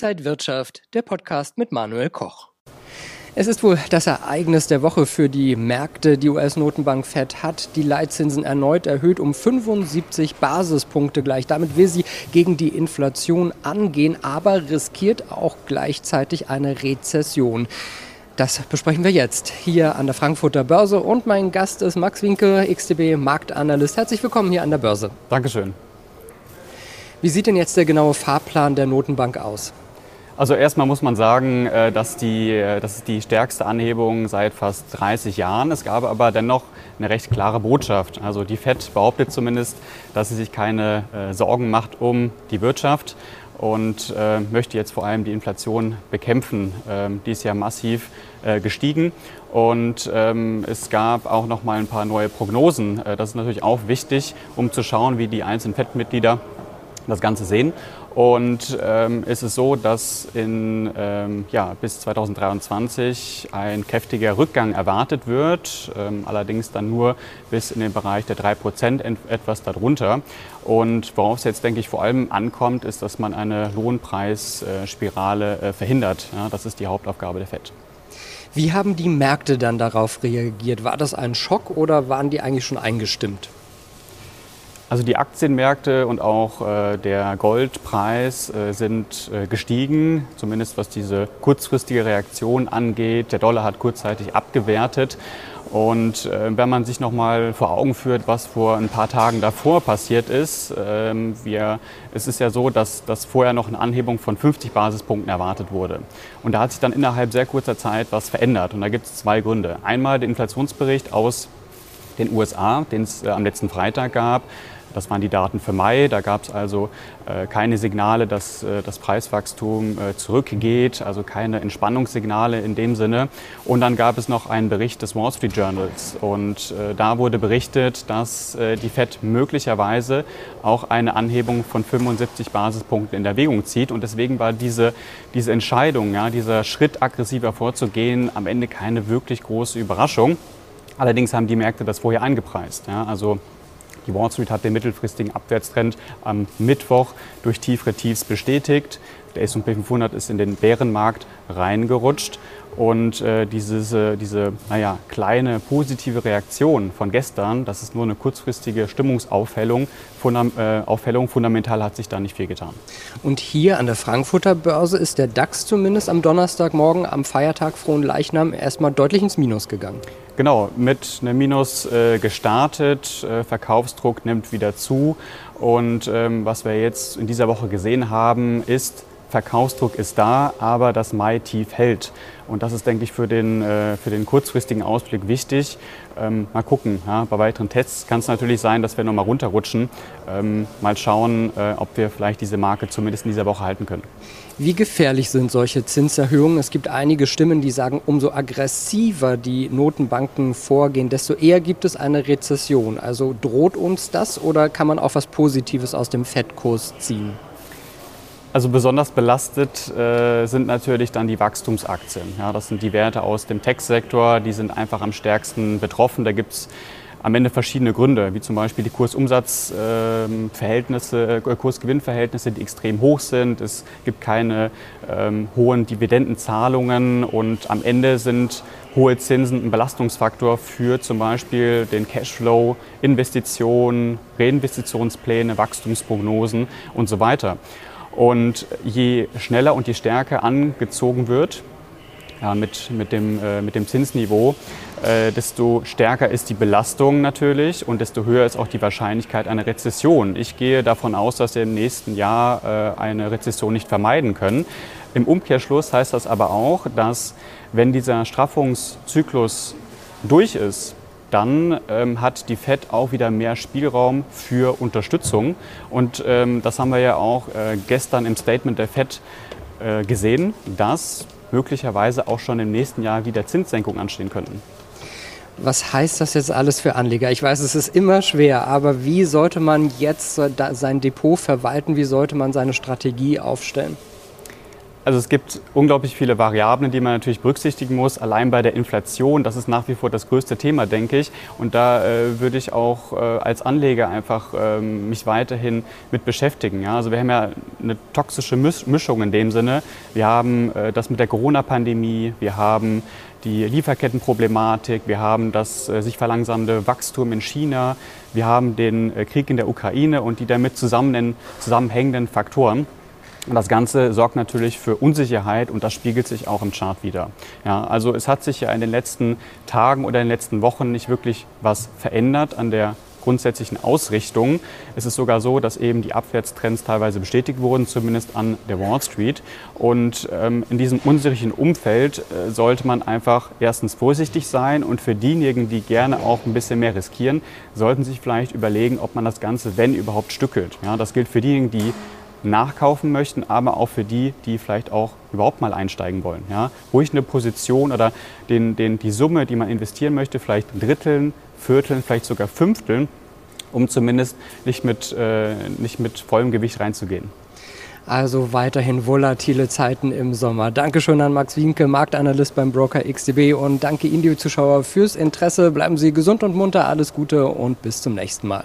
Inside Wirtschaft, der Podcast mit Manuel Koch. Es ist wohl das Ereignis der Woche für die Märkte. Die US-Notenbank Fed hat die Leitzinsen erneut erhöht um 75 Basispunkte gleich. Damit will sie gegen die Inflation angehen, aber riskiert auch gleichzeitig eine Rezession. Das besprechen wir jetzt hier an der Frankfurter Börse und mein Gast ist Max Winke, XTB Marktanalyst. Herzlich willkommen hier an der Börse. Dankeschön. Wie sieht denn jetzt der genaue Fahrplan der Notenbank aus? Also erstmal muss man sagen, äh, dass die, äh, das ist die stärkste Anhebung seit fast 30 Jahren. Es gab aber dennoch eine recht klare Botschaft. Also die FED behauptet zumindest, dass sie sich keine äh, Sorgen macht um die Wirtschaft und möchte jetzt vor allem die Inflation bekämpfen. Ähm, die ist ja massiv gestiegen und ähm, es gab auch noch mal ein paar neue Prognosen. Äh, das ist natürlich auch wichtig, um zu schauen, wie die einzelnen FED-Mitglieder das Ganze sehen. Und ähm, ist es so, dass in, ähm, ja, bis 2023 ein kräftiger Rückgang erwartet wird, ähm, allerdings dann nur bis in den Bereich der 3 Prozent, etwas darunter. Und worauf es jetzt, denke ich, vor allem ankommt, ist, dass man eine Lohnpreisspirale äh, verhindert. Ja, das ist die Hauptaufgabe der FED. Wie haben die Märkte dann darauf reagiert? War das ein Schock oder waren die eigentlich schon eingestimmt? Also die Aktienmärkte und auch äh, der Goldpreis äh, sind äh, gestiegen, zumindest was diese kurzfristige Reaktion angeht. Der Dollar hat kurzzeitig abgewertet. Und äh, wenn man sich nochmal vor Augen führt, was vor ein paar Tagen davor passiert ist, ähm, wir, es ist ja so, dass, dass vorher noch eine Anhebung von 50 Basispunkten erwartet wurde. Und da hat sich dann innerhalb sehr kurzer Zeit was verändert. Und da gibt es zwei Gründe. Einmal der Inflationsbericht aus den USA, den es äh, am letzten Freitag gab. Das waren die Daten für Mai. Da gab es also äh, keine Signale, dass äh, das Preiswachstum äh, zurückgeht, also keine Entspannungssignale in dem Sinne. Und dann gab es noch einen Bericht des Wall Street Journals. Und äh, da wurde berichtet, dass äh, die Fed möglicherweise auch eine Anhebung von 75 Basispunkten in Erwägung zieht. Und deswegen war diese, diese Entscheidung, ja, dieser Schritt aggressiver vorzugehen, am Ende keine wirklich große Überraschung. Allerdings haben die Märkte das vorher eingepreist. Ja, also die Wall Street hat den mittelfristigen Abwärtstrend am Mittwoch durch tiefere Tiefs bestätigt. Der S&P 500 ist in den Bärenmarkt reingerutscht. Und äh, dieses, äh, diese naja, kleine positive Reaktion von gestern, das ist nur eine kurzfristige Stimmungsaufhellung. Fundam äh, Aufhellung, fundamental hat sich da nicht viel getan. Und hier an der Frankfurter Börse ist der DAX zumindest am Donnerstagmorgen, am Feiertag Frohen Leichnam, erstmal deutlich ins Minus gegangen. Genau, mit einem Minus äh, gestartet. Äh, Verkaufsdruck nimmt wieder zu. Und ähm, was wir jetzt in dieser Woche gesehen haben, ist, Verkaufsdruck ist da, aber das Mai-Tief hält. Und das ist, denke ich, für den, äh, für den kurzfristigen Ausblick wichtig. Ähm, mal gucken. Ja, bei weiteren Tests kann es natürlich sein, dass wir nochmal runterrutschen. Ähm, mal schauen, äh, ob wir vielleicht diese Marke zumindest in dieser Woche halten können. Wie gefährlich sind solche Zinserhöhungen? Es gibt einige Stimmen, die sagen, umso aggressiver die Notenbanken vorgehen, desto eher gibt es eine Rezession. Also droht uns das oder kann man auch was Positives aus dem Fettkurs ziehen? Also besonders belastet äh, sind natürlich dann die Wachstumsaktien. Ja, das sind die Werte aus dem Tech-Sektor, die sind einfach am stärksten betroffen. Da gibt es am Ende verschiedene Gründe, wie zum Beispiel die Kursumsatzverhältnisse, äh, Kursgewinnverhältnisse, die extrem hoch sind. Es gibt keine ähm, hohen Dividendenzahlungen und am Ende sind hohe Zinsen ein Belastungsfaktor für zum Beispiel den Cashflow, Investitionen, Reinvestitionspläne, Wachstumsprognosen und so weiter. Und je schneller und je stärker angezogen wird, ja, mit, mit, dem, äh, mit dem Zinsniveau, äh, desto stärker ist die Belastung natürlich und desto höher ist auch die Wahrscheinlichkeit einer Rezession. Ich gehe davon aus, dass wir im nächsten Jahr äh, eine Rezession nicht vermeiden können. Im Umkehrschluss heißt das aber auch, dass wenn dieser Straffungszyklus durch ist, dann ähm, hat die Fed auch wieder mehr Spielraum für Unterstützung. Und ähm, das haben wir ja auch äh, gestern im Statement der Fed äh, gesehen, dass möglicherweise auch schon im nächsten Jahr wieder Zinssenkungen anstehen könnten. Was heißt das jetzt alles für Anleger? Ich weiß, es ist immer schwer, aber wie sollte man jetzt sein Depot verwalten? Wie sollte man seine Strategie aufstellen? Also es gibt unglaublich viele Variablen, die man natürlich berücksichtigen muss. Allein bei der Inflation, das ist nach wie vor das größte Thema, denke ich. Und da äh, würde ich auch äh, als Anleger einfach äh, mich weiterhin mit beschäftigen. Ja? Also wir haben ja eine toxische Mischung in dem Sinne. Wir haben äh, das mit der Corona-Pandemie, wir haben die Lieferkettenproblematik, wir haben das äh, sich verlangsamende Wachstum in China, wir haben den äh, Krieg in der Ukraine und die damit zusammenhängenden Faktoren. Und das Ganze sorgt natürlich für Unsicherheit und das spiegelt sich auch im Chart wieder. Ja, also es hat sich ja in den letzten Tagen oder in den letzten Wochen nicht wirklich was verändert an der grundsätzlichen Ausrichtung. Es ist sogar so, dass eben die Abwärtstrends teilweise bestätigt wurden, zumindest an der Wall Street. Und ähm, in diesem unsicheren Umfeld äh, sollte man einfach erstens vorsichtig sein und für diejenigen, die gerne auch ein bisschen mehr riskieren, sollten sich vielleicht überlegen, ob man das Ganze, wenn überhaupt, stückelt. Ja, das gilt für diejenigen, die nachkaufen möchten, aber auch für die, die vielleicht auch überhaupt mal einsteigen wollen. Ja? Ruhig eine Position oder den, den, die Summe, die man investieren möchte, vielleicht dritteln, vierteln, vielleicht sogar fünfteln, um zumindest nicht mit, äh, nicht mit vollem Gewicht reinzugehen. Also weiterhin volatile Zeiten im Sommer. Dankeschön an Max Wienke, Marktanalyst beim Broker XDB und danke Ihnen, die Zuschauer, fürs Interesse. Bleiben Sie gesund und munter, alles Gute und bis zum nächsten Mal.